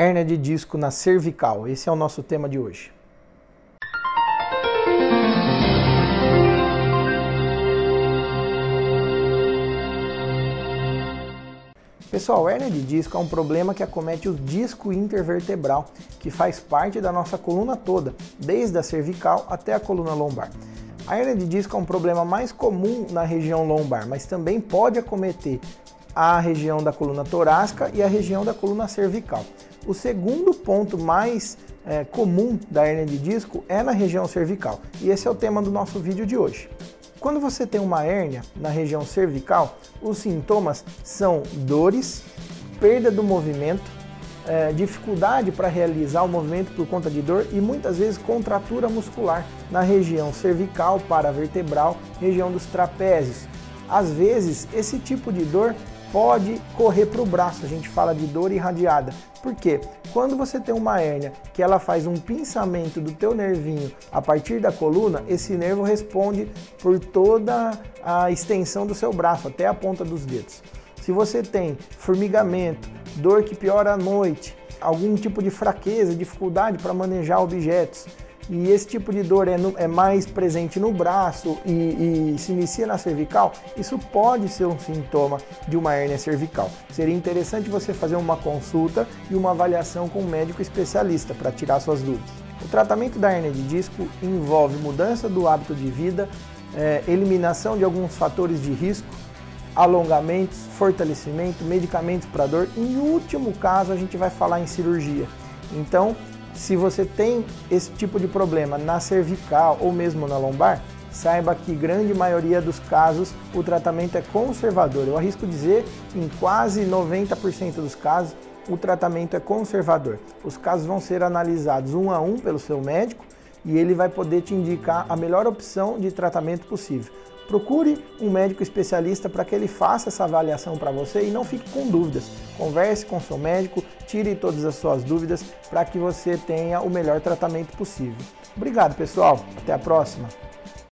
Hérnia de disco na cervical. Esse é o nosso tema de hoje. Pessoal, hérnia de disco é um problema que acomete o disco intervertebral, que faz parte da nossa coluna toda, desde a cervical até a coluna lombar. A hernia de disco é um problema mais comum na região lombar, mas também pode acometer a região da coluna torácica e a região da coluna cervical. O segundo ponto mais é, comum da hernia de disco é na região cervical, e esse é o tema do nosso vídeo de hoje. Quando você tem uma hérnia na região cervical, os sintomas são dores, perda do movimento, é, dificuldade para realizar o movimento por conta de dor e muitas vezes contratura muscular na região cervical, paravertebral, região dos trapézios. Às vezes, esse tipo de dor pode correr para o braço, a gente fala de dor irradiada. Por quê? Quando você tem uma hérnia que ela faz um pinçamento do teu nervinho a partir da coluna, esse nervo responde por toda a extensão do seu braço, até a ponta dos dedos. Se você tem formigamento, dor que piora à noite, algum tipo de fraqueza, dificuldade para manejar objetos, e esse tipo de dor é, no, é mais presente no braço e, e, se inicia na cervical, isso pode ser um sintoma de uma hérnia cervical. Seria interessante você fazer uma consulta e uma avaliação com um médico especialista para tirar suas dúvidas. O tratamento da hérnia de disco envolve mudança do hábito de vida, é, eliminação de alguns fatores de risco, alongamentos, fortalecimento, medicamentos para dor. Em último caso, a gente vai falar em cirurgia. Então, se você tem esse tipo de problema na cervical ou mesmo na lombar, saiba que grande maioria dos casos o tratamento é conservador. Eu arrisco dizer, em quase 90% dos casos, o tratamento é conservador. Os casos vão ser analisados um a um pelo seu médico e ele vai poder te indicar a melhor opção de tratamento possível. Procure um médico especialista para que ele faça essa avaliação para você e não fique com dúvidas. Converse com seu médico, tire todas as suas dúvidas para que você tenha o melhor tratamento possível. Obrigado, pessoal. Até a próxima.